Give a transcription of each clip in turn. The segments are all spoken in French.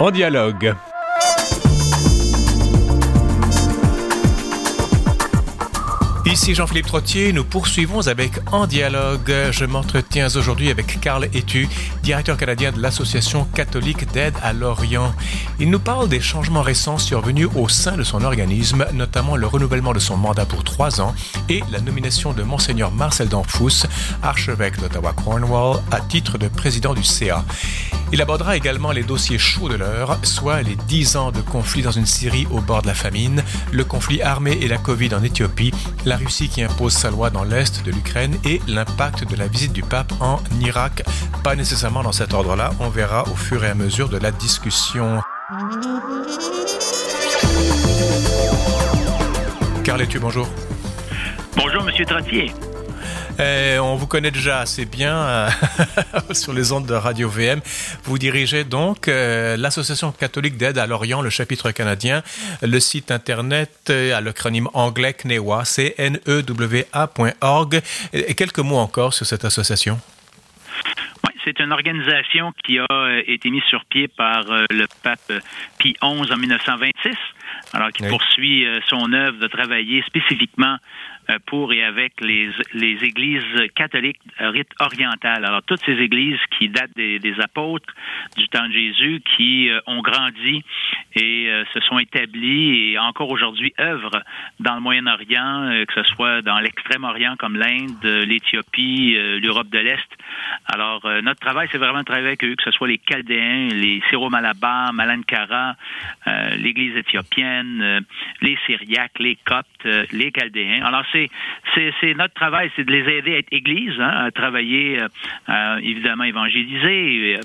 En dialogue. Ici Jean-Philippe Trottier, nous poursuivons avec En Dialogue. Je m'entretiens aujourd'hui avec Carl Etu, directeur canadien de l'Association catholique d'aide à l'Orient. Il nous parle des changements récents survenus au sein de son organisme, notamment le renouvellement de son mandat pour trois ans et la nomination de Monseigneur Marcel Danfous, archevêque d'Ottawa-Cornwall, à titre de président du CA. Il abordera également les dossiers chauds de l'heure, soit les dix ans de conflit dans une Syrie au bord de la famine, le conflit armé et la Covid en Éthiopie, la Russie qui impose sa loi dans l'est de l'Ukraine et l'impact de la visite du pape en Irak. Pas nécessairement dans cet ordre-là, on verra au fur et à mesure de la discussion. Carl bonjour. Bonjour, Monsieur Trottier. Eh, on vous connaît déjà assez bien euh, sur les ondes de Radio VM. Vous dirigez donc euh, l'Association catholique d'aide à l'Orient, le chapitre canadien, le site internet euh, à l'acronyme anglais CNEWA, c n w a.org. Et quelques mots encore sur cette association. c'est une organisation qui a été mise sur pied par le pape Pie XI en 1926, alors qui poursuit son œuvre de travailler spécifiquement euh, pour et avec les, les églises catholiques rite orientales. Alors, toutes ces églises qui datent des, des apôtres du temps de Jésus, qui euh, ont grandi et euh, se sont établies et encore aujourd'hui œuvrent dans le Moyen-Orient, que ce soit dans l'Extrême-Orient comme l'Inde, l'Éthiopie, l'Europe de l'Est. Alors, notre travail, c'est vraiment de travailler avec eux, que ce soit les Chaldéens, les Syro-Malabar, Malankara, l'Église éthiopienne, les Syriaques, les Coptes, les Chaldéens. Alors, c'est c'est notre travail, c'est de les aider à être église, hein, à travailler, euh, évidemment, évangéliser, euh,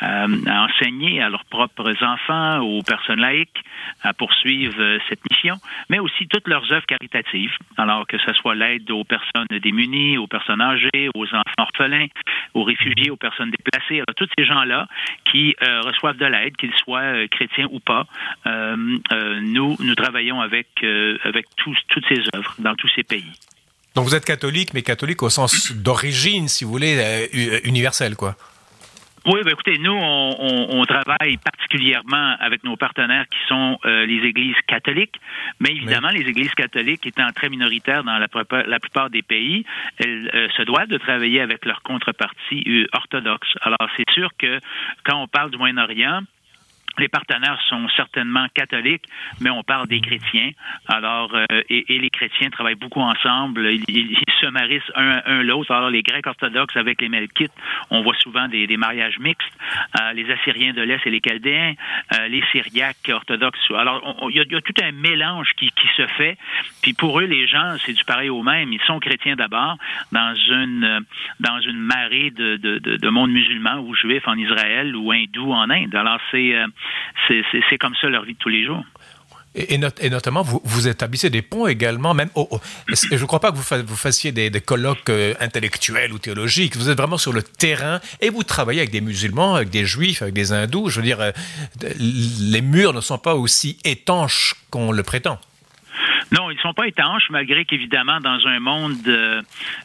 à enseigner à leurs propres enfants, aux personnes laïques, à poursuivre euh, cette mission, mais aussi toutes leurs œuvres caritatives. Alors que ce soit l'aide aux personnes démunies, aux personnes âgées, aux enfants orphelins, aux réfugiés, aux personnes déplacées. Alors, tous ces gens-là qui reçoivent de l'aide, qu'ils soient chrétiens ou pas, nous, nous travaillons avec, toutes ces œuvres dans tous ces pays. Donc vous êtes catholique, mais catholique au sens d'origine, si vous voulez, euh, universel, quoi. Oui, ben écoutez, nous, on, travaille particulièrement avec nos partenaires qui sont euh, les églises catholiques, mais évidemment, les églises catholiques étant très minoritaires dans la, la plupart des pays, elles euh, se doivent de travailler avec leur contrepartie orthodoxe. Alors, c'est sûr que quand on parle du Moyen-Orient, les partenaires sont certainement catholiques, mais on parle des chrétiens. Alors, euh, et, les chrétiens travaillent beaucoup ensemble. Ils, se marient un, un l'autre. Alors, les Grecs orthodoxes avec les Melkites, on voit souvent des, mariages mixtes. Euh, les Assyriens de l'Est et les Chaldéens, euh, les Syriaques orthodoxes. Alors, il y, a tout un mélange qui, se fait. Puis pour eux, les gens, c'est du pareil au même. Ils sont chrétiens d'abord dans une dans une marée de, de, de, monde musulman ou juif en Israël ou hindou en Inde. Alors, c'est c'est comme ça leur vie de tous les jours. Et, notamment, vous, établissez des ponts également, même. je ne crois pas que vous, vous fassiez des, colloques euh, intellectuels ou théologiques. Vous êtes vraiment sur le terrain et vous travaillez avec des musulmans, avec des juifs, avec des hindous. Je veux dire, euh, les murs ne sont pas aussi étanches qu'on le prétend. Non, ils ne sont pas étanches, malgré qu'évidemment, dans un monde euh,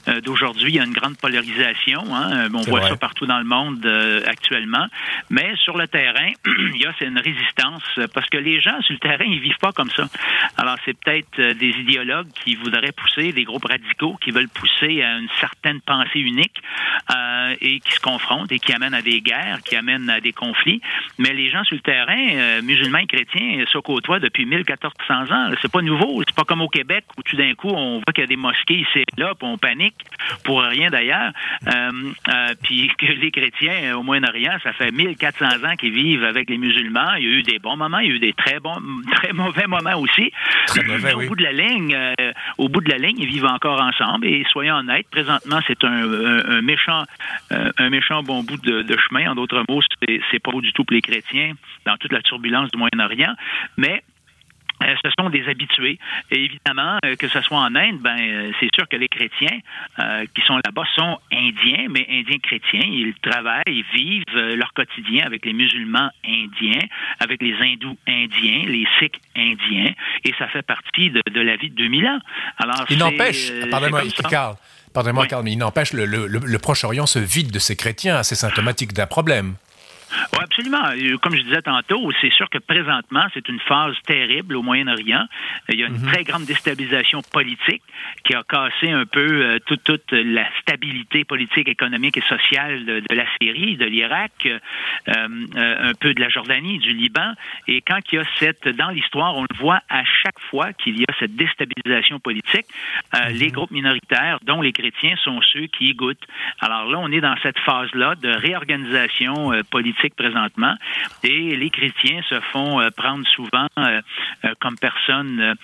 euh, d'aujourd'hui, il y a une grande polarisation. Hein. On voit ça partout dans le monde euh, actuellement. Mais sur le terrain, il y a une résistance parce que les gens sur le terrain, ils vivent pas comme ça. Alors, c'est peut-être des idéologues qui voudraient pousser, des groupes radicaux qui veulent pousser à une certaine pensée unique et qui se confrontent et qui amènent à des guerres, qui amènent à des conflits. Mais les gens sur le terrain, musulmans et chrétiens, se côtoient depuis 1400 ans. C'est pas nouveau pas comme au Québec où tout d'un coup on voit qu'il y a des mosquées ici et là, puis on panique pour rien d'ailleurs. Euh, euh, puis que les chrétiens euh, au Moyen-Orient, ça fait 1400 ans qu'ils vivent avec les musulmans. Il y a eu des bons moments, il y a eu des très bons, très mauvais moments aussi. Très mauvais, au bout de la ligne, au bout de la ligne, ils vivent encore ensemble. Et soyons honnêtes, présentement, c'est un, méchant, un méchant bon bout de, de chemin. En d'autres mots, c'est pas du tout pour les chrétiens dans toute la turbulence du Moyen-Orient, mais euh, ce sont des habitués. Et évidemment, euh, que ce soit en Inde, ben, euh, c'est sûr que les chrétiens qui sont là-bas sont indiens, mais indiens chrétiens. Ils travaillent, ils vivent leur quotidien avec les musulmans indiens, avec les hindous indiens, les sikhs indiens, et ça fait partie de, la vie de 2000 ans. Alors, il n'empêche, pardonnez-moi, Carl, pardonnez-moi, Carl, mais il n'empêche, le, le Proche-Orient se vide de ses chrétiens, c'est symptomatique d'un problème. Absolument. Euh, comme je disais tantôt, c'est sûr que présentement, c'est une phase terrible au Moyen-Orient. Il y a une mhm. très grande déstabilisation politique qui a cassé un peu euh, toute, toute, la stabilité politique, économique et sociale de, la Syrie, de l'Irak, euh, un peu de la Jordanie, du Liban. Et quand il y a cette, dans l'histoire, on le voit à chaque fois qu'il y a cette déstabilisation politique, mhm. les groupes minoritaires, dont les chrétiens, sont ceux qui y goûtent. Alors là, on est dans cette phase-là de réorganisation politique présentement. Et les chrétiens se font euh, prendre souvent euh, euh, comme personnes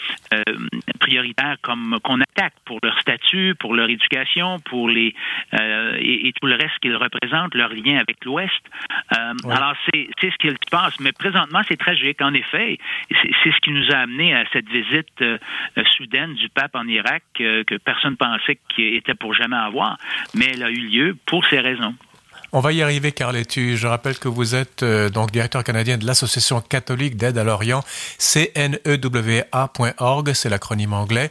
prioritaires, comme qu'on attaque pour leur statut, pour leur éducation, pour les et, tout le reste qu'ils représentent, leur lien avec l'Ouest. Alors c'est ce qui se passe. Mais présentement, c'est tragique. En effet, c'est ce qui nous a amené à cette visite soudaine du pape en Irak que personne pensait qu'il était pour jamais avoir, mais elle a eu lieu pour ces raisons. On va y arriver, Carl Etu. Je rappelle que vous êtes euh, donc directeur canadien de l'Association catholique d'aide à l'Orient, cnewa.org, c'est l'acronyme anglais.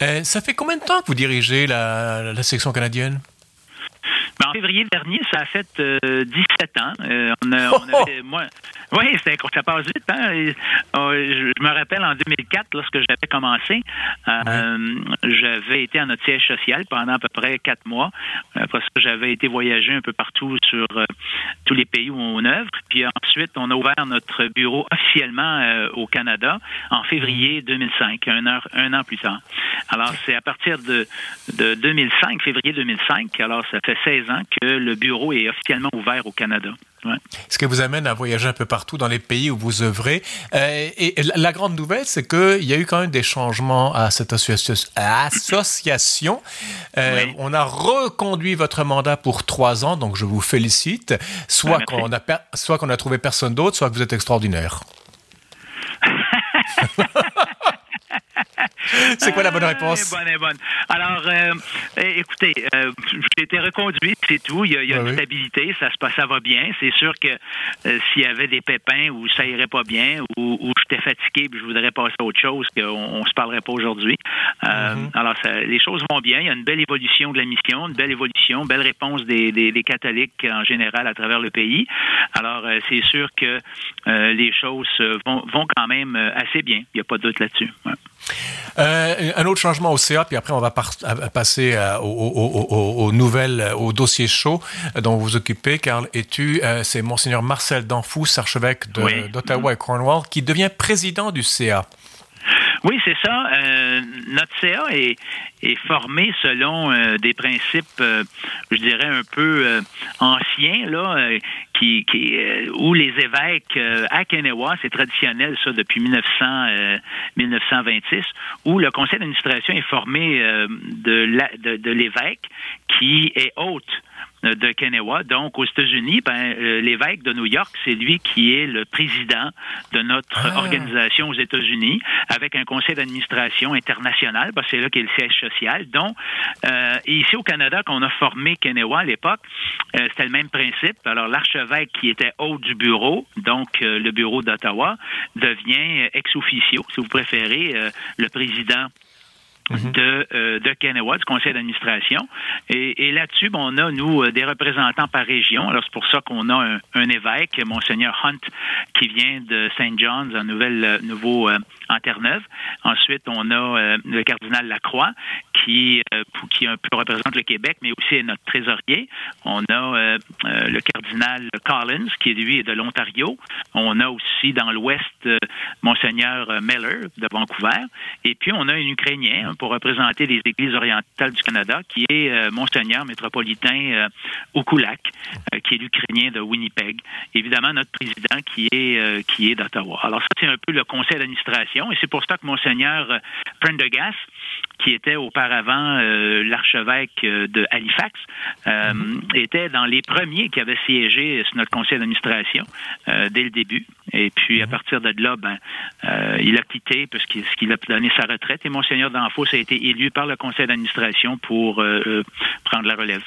Euh, ça fait combien de temps que vous dirigez la section canadienne? Ben, en février dernier, ça a fait 17 euh, ans. Euh, on, a, on avait, moi, oui, ça passe vite. Hein? Oh, je, me rappelle en 2004, lorsque j'avais commencé, euh, j'avais été à notre siège social pendant à peu près quatre mois. Après ça, j'avais été voyager un peu partout sur tous les pays où on œuvre. Puis ensuite, on a ouvert notre bureau officiellement au Canada en février 2005, un an, un an plus tard. Alors, c'est à partir de, de 2005, février 2005, alors ça fait 16 ans que le bureau est officiellement ouvert au Canada. Ce qui vous amène à voyager un peu partout dans les pays où vous œuvrez. Euh, et, la grande nouvelle, c'est qu'il y a eu quand même des changements à cette association. Euh, on a reconduit votre mandat pour trois ans, donc je vous félicite. Soit qu'on a, soit qu'on a trouvé personne d'autre, soit que vous êtes extraordinaire. C'est quoi la bonne réponse? bonne, bonne. Alors, euh, écoutez, euh, j'ai été reconduit, c'est tout. Il y a, une stabilité, ça se passe, ça va bien. C'est sûr que euh, s'il y avait des pépins ou ça irait pas bien ou, ou j'étais fatigué et je voudrais passer à autre chose, qu'on on se parlerait pas aujourd'hui. Mm-hmm. Alors, les choses vont bien. Il y a une belle évolution de la mission, une belle évolution, une belle réponse des, des, catholiques en général à travers le pays. Alors, c'est sûr que les choses vont, vont quand même assez bien. Il n'y a pas de doute là-dessus. Euh, un autre changement au CA, puis après on va passer euh, aux, nouvelles, au dossier chaud dont vous vous occupez, Carl tu euh, c'est Monseigneur Marcel Danfous, archevêque d'Ottawa et Cornwall, qui devient président du CA. Oui, c'est ça. Euh, notre CA est, est formé selon euh, des principes, euh, je dirais, un peu anciens, là, qui, qui où les évêques à Kenewa, c'est traditionnel, ça, depuis 1900, 1926, où le conseil d'administration est formé de, de l'évêque qui est hôte de Kenewa. Donc, aux États-Unis, ben, euh, l'évêque de New York, c'est lui qui est le président de notre ah. organisation aux États-Unis, avec un conseil d'administration international, parce que c'est là qu'est le siège social. Donc, euh, ici au Canada, qu'on a formé Kenewa à l'époque, euh, c'était le même principe. Alors, l'archevêque qui était haut du bureau, donc le bureau d'Ottawa, devient ex officio, si vous préférez, le président Mhm. de, euh, de Kenewa, du conseil d'administration. Et, là-dessus, on a, nous, euh, des représentants par région. Alors, c'est pour ça qu'on a un, un, évêque, Monseigneur Hunt, qui vient de St. John's, en Nouvelle, euh, Nouveau, en Terre-Neuve. Ensuite, on a le cardinal Lacroix, qui, qui un peu représente le Québec, mais aussi est notre trésorier. On a le cardinal Collins, qui, lui, est de l'Ontario. On a aussi, dans l'Ouest, Monseigneur Miller, de Vancouver. Et puis, on a un Ukrainien, pour représenter les Églises orientales du Canada, qui est euh, Monseigneur métropolitain euh, Okulak, euh, qui est l'Ukrainien de Winnipeg. Évidemment, notre président qui est, qui est d'Ottawa. Alors ça, c'est un peu le conseil d'administration, et c'est pour ça que Monseigneur Prendergast, qui était auparavant l'archevêque de Halifax, mm-hmm. était dans les premiers qui avaient siégé sur notre conseil d'administration dès le début. Et puis, à mm-hmm. partir de là, ben, il a quitté parce qu'il a donné sa retraite. Et Monseigneur Danfos a été élu par le conseil d'administration pour euh, euh, prendre la relève.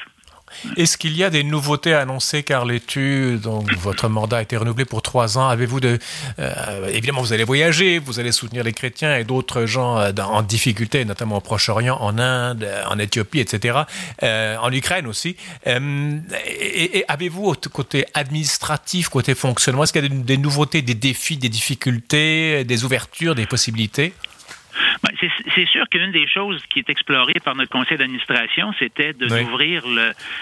Est-ce qu'il y a des nouveautés annoncées, Carl Etu Donc, votre mandat a été renouvelé pour trois ans. Avez-vous de... Euh, évidemment, vous allez voyager, vous allez soutenir les chrétiens et d'autres gens en difficulté, notamment au Proche-Orient, en Inde, en Éthiopie, etc., en Ukraine aussi. Et, avez-vous, côté administratif, côté fonctionnement, est-ce qu'il y a des, nouveautés, des défis, des difficultés, des ouvertures, des possibilités? C'est sûr qu'une des choses qui est explorée par notre conseil d'administration, c'était de d'ouvrir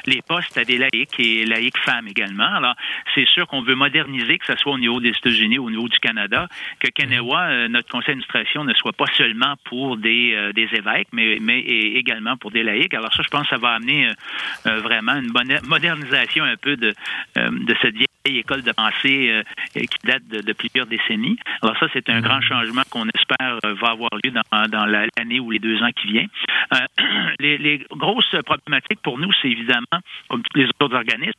les postes à des laïcs et laïcs femmes également. Alors, c'est sûr qu'on veut moderniser, que ce soit au niveau des États-Unis ou au niveau du Canada, que Kanewa, mhm. euh, notre conseil d'administration, ne soit pas seulement pour des, euh, des évêques, mais, mais également pour des laïcs. Alors ça, je pense que ça va amener euh, vraiment une modernisation un peu de, de cette vieille école de pensée qui date de, plusieurs décennies. Alors ça, c'est un grand changement qu'on espère va avoir lieu dans dans, l'année ou les deux ans qui viennent. Euh, les, grosses problématiques pour nous, c'est évidemment, comme tous les autres organismes,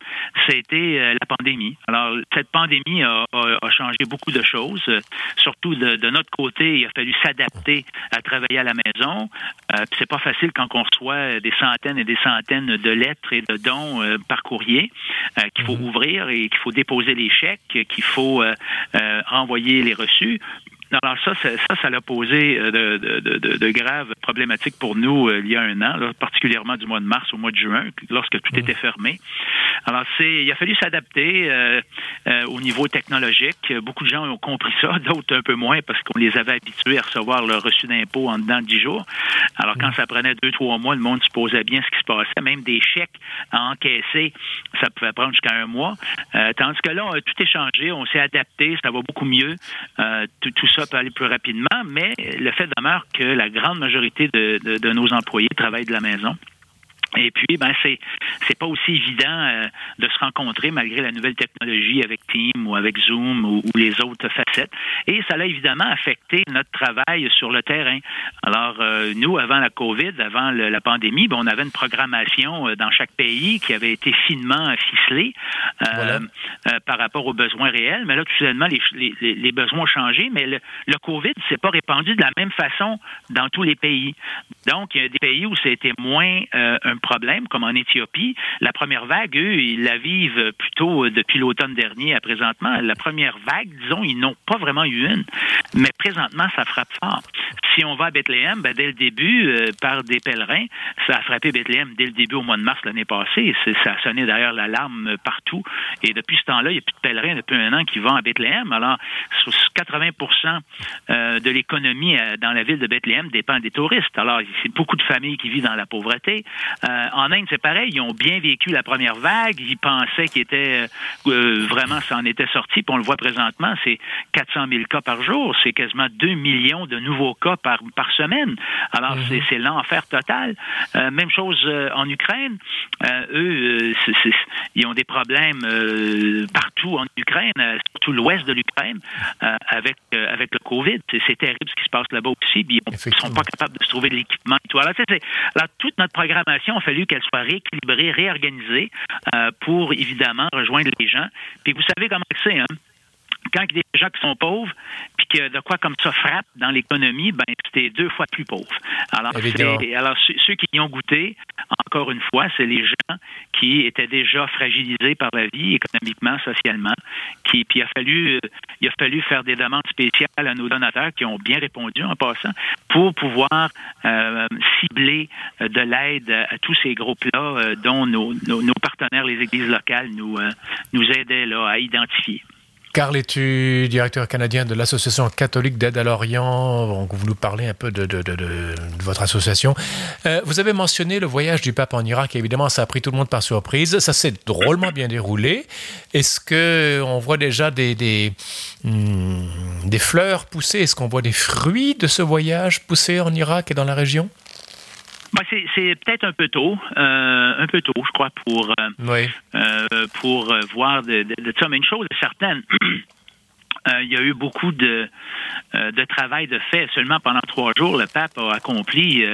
c'était euh, la pandémie. Alors, cette pandémie a, changé beaucoup de choses. Surtout de, notre côté, il a fallu s'adapter à travailler à la maison. Euh, c'est pas facile quand on reçoit des centaines et des centaines de lettres et de dons euh, par courrier qu'il faut mhm. ouvrir et qu'il faut déposer les chèques, qu'il faut renvoyer les reçus. Alors ça, ça, ça l'a posé euh, de, graves problématiques pour nous euh, il y a un an, particulièrement du mois de mars au mois de juin, lorsque tout était fermé. Alors c'est, il a fallu s'adapter euh, au niveau technologique. Beaucoup de gens ont compris ça, d'autres un peu moins parce qu'on les avait habitués à recevoir leur reçu d'impôt en dedans de dix jours. Alors quand ça prenait deux, trois mois, le monde supposait bien ce qui se passait. Même des chèques à encaisser, ça pouvait prendre jusqu'à un mois. tandis que là, tout est changé, on s'est adapté, ça va beaucoup mieux. tout ça peut aller plus rapidement, mais le fait demeure que la grande majorité de, de nos employés travaillent de la maison. Et puis, ben c'est c'est pas aussi évident euh, de se rencontrer malgré la nouvelle technologie avec Teams ou avec Zoom ou, les autres facettes. Et ça a évidemment affecté notre travail sur le terrain. Alors, euh, nous, avant la COVID, avant la pandémie, ben, on avait une programmation euh, dans chaque pays qui avait été finement ficelée par rapport aux besoins réels. Mais là, tout les, les, les besoins ont changé, mais le, le COVID s'est pas répandu de la même façon dans tous les pays. Donc, il y a des pays où c'était moins un problème, comme en Éthiopie. La première vague, eux, ils la vivent plutôt euh, depuis l'automne dernier à présentement. La première vague, disons, ils n'ont pas vraiment eu une, mais présentement, ça frappe fort. Si on va à Bethléem, ben, dès le début, euh, par des pèlerins, ça a frappé Bethléem dès le début au mois de mars l'année passée. Ça a sonné d'ailleurs l'alarme partout. Et depuis ce temps-là, il n'y a plus de pèlerins depuis un an qui vont à Bethléem. Alors, 80% euh, de l'économie dans la ville de Bethléem dépend des touristes. Alors, c'est beaucoup de familles qui vivent dans la pauvreté. Euh, en Inde, c'est pareil. Ils ont bien vécu la première vague. Ils pensaient qu'ils étaient euh, vraiment, ça en était sorti. Puis on le voit présentement, c'est 400 000 cas par jour. C'est quasiment 2 millions de nouveaux cas par, par semaine. Alors, mhm. c'est l'enfer total. Euh, même chose en Ukraine. eux, ils ont des problèmes partout en Ukraine, surtout l'ouest de l'Ukraine, avec, avec le COVID. C'est terrible ce qui se passe là-bas aussi. ils ne sont pas capables de se trouver de l'équipement. Alors, alors, toute notre programmation fallu qu'elle soit rééquilibrée, réorganisée euh, pour évidemment rejoindre les gens. Puis vous savez comment c'est, hein? Quand il y a des gens qui sont pauvres, puis que de quoi comme ça frappe dans l'économie, ben c'était deux fois plus pauvre. Alors, alors ceux qui y ont goûté, encore une fois, c'est les gens qui étaient déjà fragilisés par la vie, économiquement, socialement, qui puis il a fallu il a fallu faire des demandes spéciales à nos donateurs qui ont bien répondu en passant pour pouvoir euh, cibler de l'aide à tous ces groupes-là euh, dont nos, nos, partenaires, les églises locales, nous, euh, nous aidaient là, à identifier. Carl es-tu directeur canadien de l'Association catholique d'aide à l'Orient. Donc, vous nous parlez un peu de, votre association. Euh, vous avez mentionné le voyage du pape en Irak. Évidemment, ça a pris tout le monde par surprise. Ça s'est drôlement bien déroulé. Est-ce qu'on voit déjà des, des, hmm, des fleurs pousser? Est-ce qu'on voit des fruits de ce voyage pousser en Irak et dans la région? C'est peut-être un peu tôt, euh, un peu tôt, je crois, pour, euh, euh, pour voir de, de, ça. Mais une chose est certaine. il y a eu beaucoup de, de travail de fait. Seulement pendant trois jours, le pape a accompli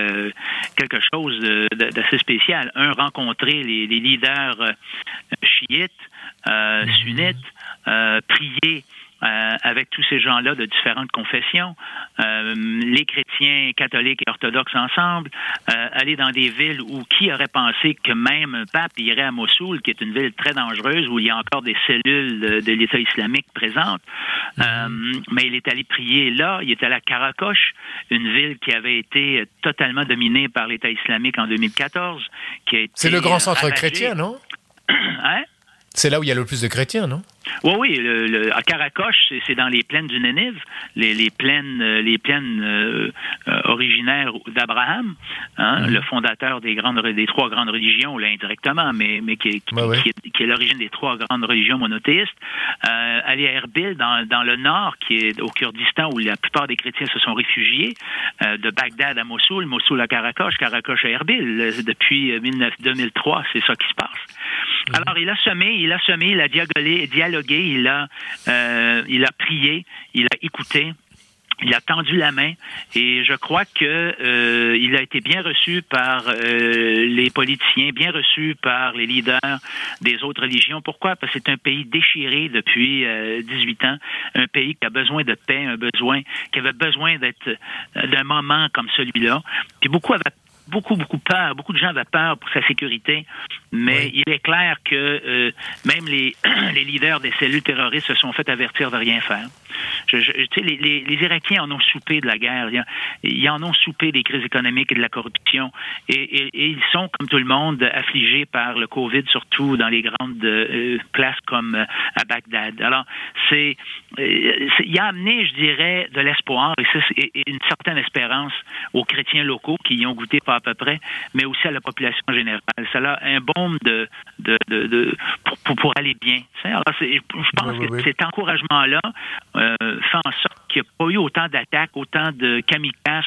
quelque chose d'assez spécial. Un, rencontrer les, les leaders chiites, sunnites, prier euh, avec tous ces gens-là de différentes confessions, euh, les chrétiens catholiques et orthodoxes ensemble, euh, aller dans des villes où qui aurait pensé que même un pape irait à Mossoul, qui est une ville très dangereuse, où il y a encore des cellules de, l'État islamique présentes. Mais il est allé prier là, il est allé à Karakosh, une ville qui avait été totalement dominée par l'État islamique en 2014. C'est le grand centre chrétien, non? hein? C'est là où il y a le plus de chrétiens, non? Oui, oui. Le, à Caracoche, c'est dans les plaines du Nénive, les, plaines, les plaines euh, euh, originaires d'Abraham, hein, mhm. le fondateur des grandes, des trois grandes religions, là, indirectement, mais, mais qui, est, l'origine des trois grandes religions monothéistes. Euh, aller à Erbil, dans, dans, le nord, qui est au Kurdistan, où la plupart des chrétiens se sont réfugiés, euh, de Bagdad à Mossoul, Mossoul à Caracoche, Caracoche à Erbil. Depuis 2003, c'est ça qui se passe. Mhm. Alors, il a semé, il a semé, il a dialogué, il a, euh, il a prié, il a écouté. Il a tendu la main et je crois que euh, il a été bien reçu par euh, les politiciens, bien reçu par les leaders des autres religions. Pourquoi? Parce que c'est un pays déchiré depuis 18 ans, un pays qui a besoin de paix, un besoin qui avait besoin d'être d'un moment comme celui-là. Puis beaucoup avaient beaucoup, beaucoup peur. Beaucoup de gens avaient peur pour sa sécurité. Mais il est clair que euh, même les, les leaders des cellules terroristes se sont fait avertir de rien faire. Je, les, les, les, Irakiens en ont soupé de la guerre. Ils en ont soupé des crises économiques et de la corruption. Et, et, et ils sont, comme tout le monde, affligés par le COVID, surtout dans les grandes euh, places comme euh, à Bagdad. Alors, c'est, il a amené, je dirais, de l'espoir et, et, une certaine espérance aux chrétiens locaux qui y ont goûté pas à peu près, mais aussi à la population générale. Ça a un bombe de, de, de, pour, pour, aller bien. Alors, je pense que cet encouragement-là euh, fait en sorte qu'il n'y a pas eu autant d'attaques, autant de kamikazes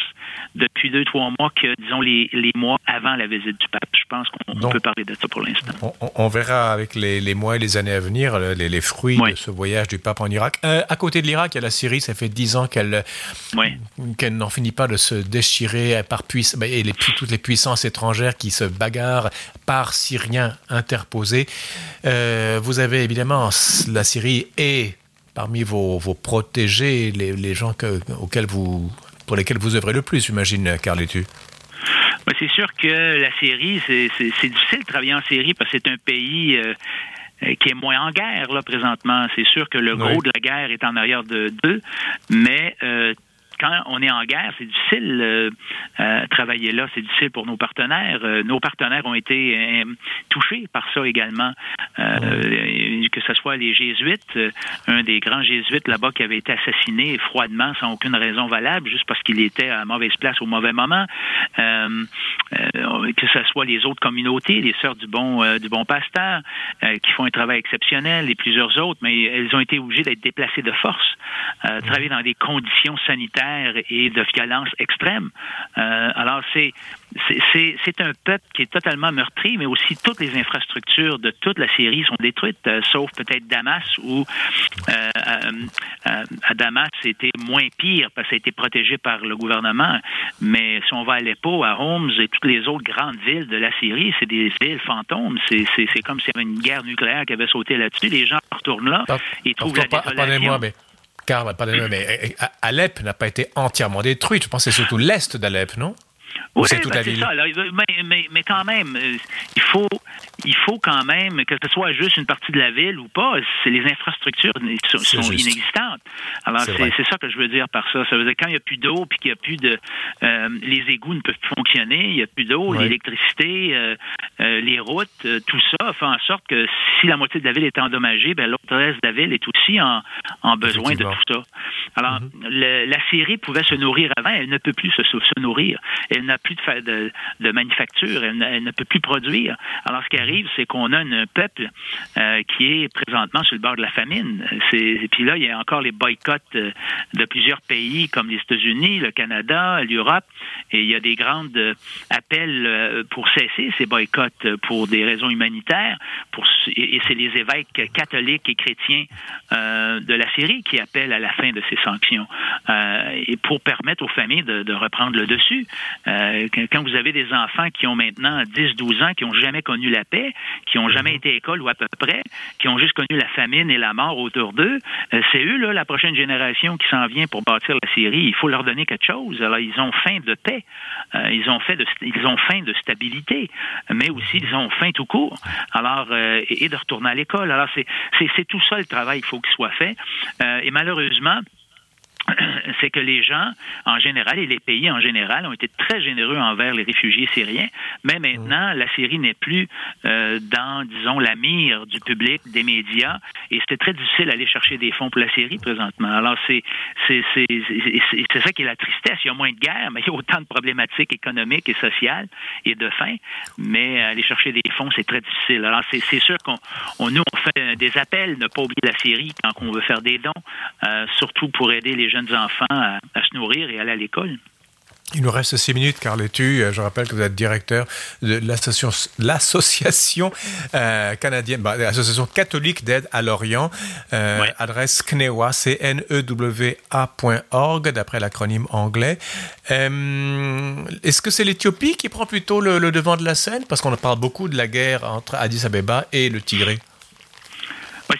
depuis deux, trois mois que, disons, les, les mois avant la visite du pape. Je pense qu'on peut parler de ça pour l'instant. On, verra avec les, les, mois et les années à venir les, les fruits de ce voyage du pape en Irak. Euh, à côté de l'Irak, il y a la Syrie. Ça fait dix ans qu'elle qu'elle n'en finit pas de se déchirer par puissance, ben, et les, toutes les puissances étrangères qui se bagarrent par Syriens interposés. Euh, vous avez évidemment la Syrie et parmi vos, vos protégés, les, les gens que, auxquels vous, pour lesquels vous œuvrez le plus, j'imagine, Carletu C'est sûr que la Syrie, c'est difficile de travailler en Syrie parce que c'est un pays euh, qui est moins en guerre là présentement. C'est sûr que le gros de la guerre est en arrière de d'eux, mais euh, quand on est en guerre, c'est difficile euh, euh, travailler là, c'est difficile pour nos partenaires. Euh, nos partenaires ont été euh, touchés par ça également, que ce soit les jésuites, un des grands jésuites là-bas qui avait été assassiné froidement sans aucune raison valable, juste parce qu'il était à mauvaise place au mauvais moment, que ce soit les autres communautés, les sœurs du bon du bon pasteur, qui font un travail exceptionnel, et plusieurs autres, mais elles ont été obligées d'être déplacées de force, travailler dans des conditions sanitaires et de violence extrême. Euh, alors, c'est c'est un peuple qui est totalement meurtri, mais aussi toutes les infrastructures de toute la Syrie sont détruites, euh, sauf peut-être Damas, où euh, à Damas, c'était moins pire parce que ça a été protégé par le gouvernement. Mais si on va à Aleppo, à Homs et toutes les autres grandes villes de la Syrie, c'est des villes fantômes. C'est comme s'il y avait une guerre nucléaire qui avait sauté là-dessus. Les gens retournent là et trouvent la désolation. mais car mais Alep n'a pas été entièrement détruite. Je pense que c'est surtout l'est d'Alep, non? Oui, c'est toute ben, la ville. Ça, mais, mais, mais, quand même, euh, il faut, il faut quand même que ce soit juste une partie de la ville ou pas. C'est les infrastructures sont, sont inexistantes. Alors c'est ça que je veux dire par ça. Ça veut dire quand il n'y a plus d'eau puis qu'il n'y a plus de, euh, les égouts ne peuvent plus fonctionner, il n'y a plus d'eau, l'électricité, euh, les routes, tout ça fait en sorte que si la moitié de la ville est endommagée, ben l'autre reste de la ville est aussi en, en besoin de tout ça. Alors mm-hmm. la Syrie pouvait se nourrir avant, elle ne peut plus se, se nourrir. Elle n'a plus de, de, de manufacture, elle, ne peut plus produire. Alors, ce qui arrive, c'est qu'on a un peuple euh, qui est présentement sur le bord de la famine. Et puis là, il y a encore les boycotts euh, de plusieurs pays comme les États-Unis, le Canada, l'Europe, et il y a des grandes euh, appels pour cesser ces boycotts pour des raisons humanitaires. Et c'est les évêques catholiques et chrétiens de la Syrie qui appellent à la fin de ces sanctions et pour permettre aux familles de, reprendre le dessus. Quand vous avez des enfants qui ont maintenant 10-12 ans, qui n'ont jamais connu la paix, Qui ont jamais mhm. été à école ou à peu près, qui ont juste connu la famine et la mort autour d'eux. Euh, c'est eux, là, la prochaine génération qui s'en vient pour bâtir la Syrie. Il faut leur donner quelque chose. Alors, ils ont faim de paix. Euh, ils ont faim de, ils ont faim de stabilité, mais aussi ils ont faim tout court. Alors, et, de retourner à l'école. Alors, c'est, c'est, tout ça le travail qu'il faut qu'il soit fait. et malheureusement, c'est que les gens, en général, et les pays en général, ont été très généreux envers les réfugiés syriens, mais maintenant, la Syrie n'est plus euh, dans, disons, la mire du public, des médias, et c'était très difficile d'aller chercher des fonds pour la Syrie présentement. Alors, c'est, c'est, c'est, c'est ça qui est la tristesse. Il y a moins de guerre, mais il y a autant de problématiques économiques et sociales et de faim, mais aller chercher des fonds, c'est très difficile. Alors, c'est, c'est sûr qu'on on, nous, on fait des appels, ne pas oublier la Syrie quand on veut faire des dons, euh, surtout pour aider les jeunes enfants à, se nourrir et aller à l'école. Il nous reste six minutes, Carl Etu. Euh, je rappelle que vous êtes directeur de l'association euh, canadienne, bah, l'association catholique d'aide à l'Orient. Euh, adresse CNEWA, c n e w d'après l'acronyme anglais. Est-ce que c'est l'Éthiopie qui prend plutôt le, devant de la scène? Parce qu'on parle beaucoup de la guerre entre Addis Abeba et le Tigré.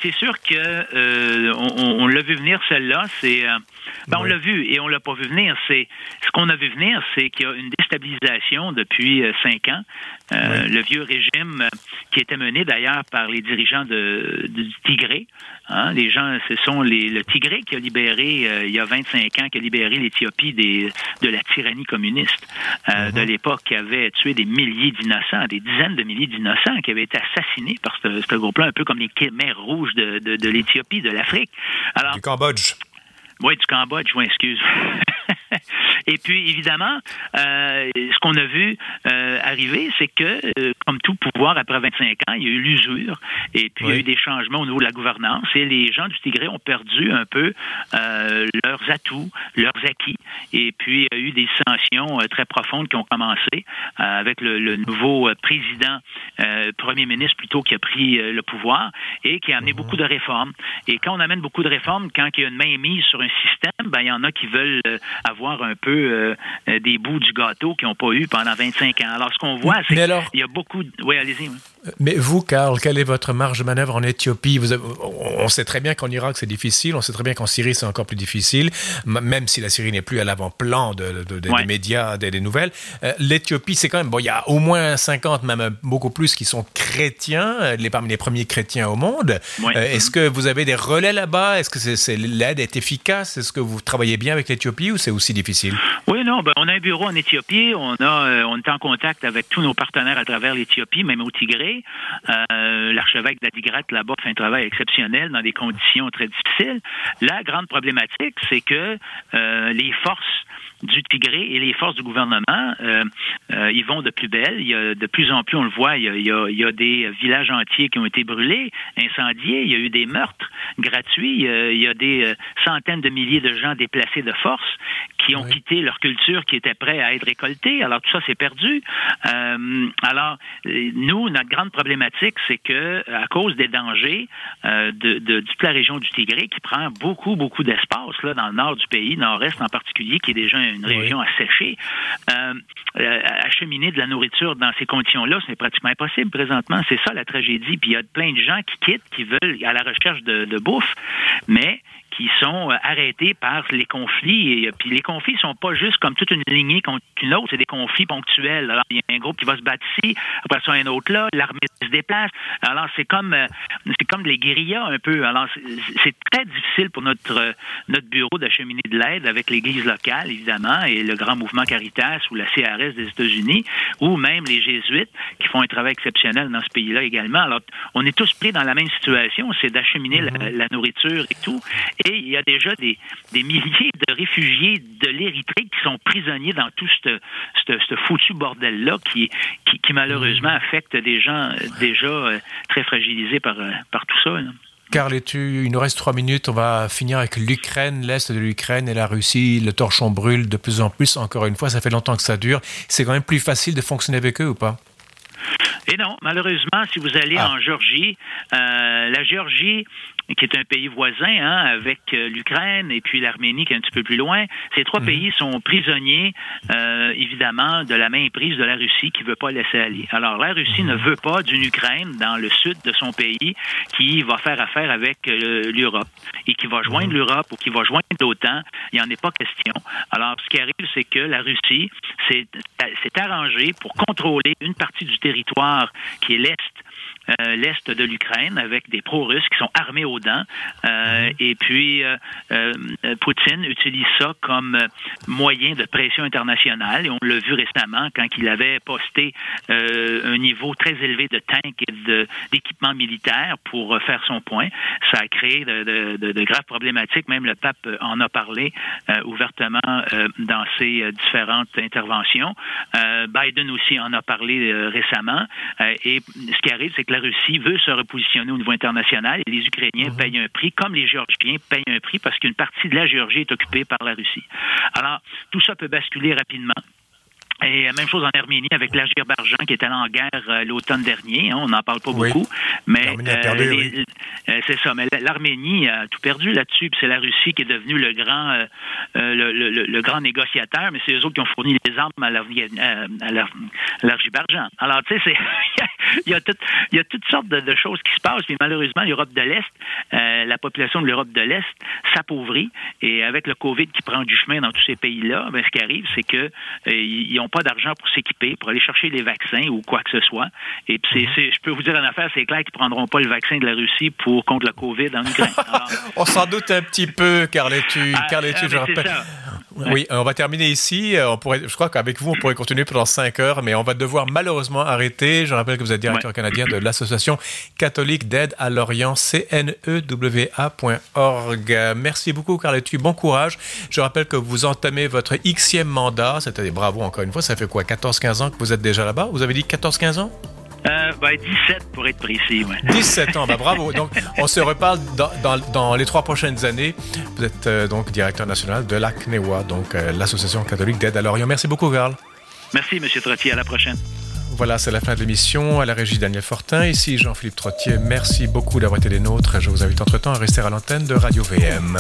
C'est sûr que on, l'a vu venir celle-là. C'est ben, On l'a vu et on l'a pas vu venir. C'est ce qu'on a vu venir, c'est qu'il y a une déstabilisation depuis euh, cinq ans. Euh, le vieux régime euh, qui était mené d'ailleurs par les dirigeants de, du Tigré. Hein, les gens, ce sont les, le Tigré qui a libéré il y a 25 ans, qui a libéré l'Éthiopie de la tyrannie communiste uh-huh. de l'époque, qui avait tué des milliers d'innocents, des dizaines de milliers d'innocents qui avaient été assassinés par ce, ce groupe-là, un peu comme les Khmers rouges de, de, de l'Éthiopie, de l'Afrique. Alors, du Cambodge. Oui, du Cambodge, je m'excuse. Et puis, évidemment, euh, ce qu'on a vu euh, arriver, c'est que, euh, comme tout pouvoir, après 25 ans, il y a eu l'usure et puis il y a eu des changements au niveau de la gouvernance et les gens du Tigré ont perdu un peu leurs atouts, leurs acquis. Et puis, il y a eu des sanctions très profondes qui ont commencé avec le, nouveau président, premier ministre plutôt, qui a pris le pouvoir et qui a amené mhm. beaucoup de réformes. Et quand on amène beaucoup de réformes, quand il y a une main mise sur un système, ben, il y en a qui veulent avoir un peu euh, des bouts du gâteau qu'ils n'ont pas eu pendant 25 ans. Alors, ce qu'on voit, c'est qu'il y a beaucoup... De... Oui, allez-y. Mais vous, Karl, quelle est votre marge de manœuvre en Éthiopie? Vous On sait très bien qu'en Irak, c'est difficile. On sait très bien qu'en Syrie, c'est encore plus difficile, même si la Syrie n'est plus à l'avant-plan de, des médias, des, nouvelles. Euh, L'Éthiopie, c'est quand même... Bon, il y a au moins 50, même beaucoup plus, qui sont chrétiens, euh, les, parmi les premiers chrétiens au monde. Est-ce que vous avez des relais là-bas? Est-ce que l'aide est efficace? Est-ce que vous travaillez bien avec l'Éthiopie ou c'est aussi difficile? Oui, non, ben, on a un bureau en Éthiopie. On, a, euh, on est en contact avec tous nos partenaires à travers l'Éthiopie, même au Tigré. Euh, l'archevêque d'Adigrat là-bas fait un travail exceptionnel dans des conditions très difficiles. La grande problématique, c'est que euh, les forces du Tigré et les forces du gouvernement, euh, euh, ils vont de plus belle. Il y a de plus en plus, on le voit, il y, a, il y a, des villages entiers qui ont été brûlés, incendiés. Il y a eu des meurtres gratuits. il y a des euh, centaines de milliers de gens déplacés de force qui ont quitté leur culture, qui étaient prêts à être récoltés. Alors tout ça, c'est perdu. alors nous, notre grande problématique, c'est que à cause des dangers de, de, toute la région du Tigré, qui prend beaucoup, beaucoup d'espace là dans le nord du pays, nord-est en particulier, qui est déjà une région asséchée, euh, euh, acheminer de la nourriture dans ces conditions-là, c'est pratiquement impossible présentement. C'est ça la tragédie. Puis il y a plein de gens qui quittent, qui veulent à la recherche de, de bouffe, mais qui sont euh, arrêtés par les conflits. Et euh, puis les conflits sont pas juste comme toute une lignée contre une autre, c'est des conflits ponctuels. Alors il y a un groupe qui va se battre ici, après ça un autre là, l'armée se déplace. Alors c'est comme euh, c'est comme les guérillas un peu. Alors c'est très difficile pour notre notre bureau d'acheminer de l'aide avec l'Église locale évidemment et le grand mouvement Caritas ou la CRS des États-Unis ou même les Jésuites qui font un travail exceptionnel dans ce pays-là également. Alors on est tous pris dans la même situation, c'est d'acheminer la, la nourriture et tout. Et il y a déjà des, milliers de réfugiés de l'Érythrée qui sont prisonniers dans tout ce foutu bordel-là qui, qui, malheureusement affecte des gens déjà euh, très fragilisés par, euh, par tout ça. Carl, il nous reste trois minutes. On va finir avec l'Ukraine, l'Est de l'Ukraine et la Russie. Le torchon brûle de plus en plus. Encore une fois, ça fait longtemps que ça dure. C'est quand même plus facile de fonctionner avec eux ou pas? Et non, malheureusement, si vous allez ah. en Géorgie, euh, la Géorgie qui est un pays voisin hein, avec euh, l'Ukraine et puis l'Arménie qui est un petit peu plus loin. Ces trois mhm. pays sont prisonniers, euh, évidemment, de la main prise de la Russie qui veut pas laisser aller. Alors, la Russie ne mhm. veut pas d'une Ukraine dans le sud de son pays qui va faire affaire avec euh, l'Europe et qui va joindre mhm. l'Europe ou qui va joindre l'OTAN. Il n'y en est pas question. Alors, ce qui arrive, c'est que la Russie s'est arrangée pour contrôler une partie du territoire qui est l'Est euh, l'est de l'Ukraine avec des pro-russes qui sont armés aux Euh. Et puis, euh, Poutine utilise ça comme moyen de pression internationale. Et on l'a vu récemment quand il avait posté un niveau très élevé de tanks et d'équipements militaires pour faire son point. Ça a créé de, de, graves problématiques. Même le pape en a parlé ouvertement dans ses différentes interventions. Biden aussi en a parlé récemment. et ce qui arrive, c'est que la Russie veut se repositionner au niveau international et les Ukrainiens mhm. payent un prix, comme les Géorgiens payent un prix parce qu'une partie de la Géorgie est occupée par la Russie. Alors, tout ça peut basculer rapidement. Et même chose en Arménie avec l'Azerbaïdjan qui est allé en guerre euh, l'automne dernier. Hein, on n'en parle pas beaucoup. Mais euh, euh, c'est ça. Mais l'Arménie a tout perdu là-dessus. C'est la Russie qui est devenue le grand, le, grand négociateur. Mais c'est eux autres qui ont fourni les armes à l'Azerbaïdjan. Alors, tu sais, il, y a il y a toutes sortes de, choses qui se passent. Puis malheureusement, l'Europe de l'Est, la population de l'Europe de l'Est s'appauvrit. Et avec le COVID qui prend du chemin dans tous ces pays-là, ben, ce qui arrive, c'est que ils ont pas d'argent pour s'équiper, pour aller chercher les vaccins ou quoi que ce soit. Et puis, c'est, mhm. je peux vous dire en affaire, c'est clair qu'ils prendront pas le vaccin de la Russie pour contre le COVID en Ukraine. on s'en doute un petit peu, Carletu. Ah, Carletu, ah, je rappelle. Oui, on va terminer ici. Euh, on pourrait, je crois qu'avec vous, on pourrait continuer pendant cinq heures, mais on va devoir malheureusement arrêter. Je rappelle que vous êtes directeur canadien de l'Association catholique d'aide à l'Orient, cnewa.org. Merci beaucoup, Carletu. Bon courage. Je rappelle que vous entamez votre Xème mandat. C'est-à-dire, bravo encore une fois. Ça fait quoi, 14-15 ans que vous êtes déjà là-bas? Vous avez dit 14-15 ans? Euh, ben, 17 pour être précis. Ouais. 17 ans, ben, bravo. Donc, on se reparle dans, dans, dans, les trois prochaines années. Vous êtes euh, donc directeur national de l'ACNEWA, donc euh, l'Association catholique d'aide à l'Orient. Merci beaucoup, Carl. Merci, M. Trottier. À la prochaine. Voilà, c'est la fin de l'émission. À la régie Daniel Fortin, ici Jean-Philippe Trottier. Merci beaucoup d'avoir été des nôtres. Je vous invite entre-temps à rester à l'antenne de Radio VM.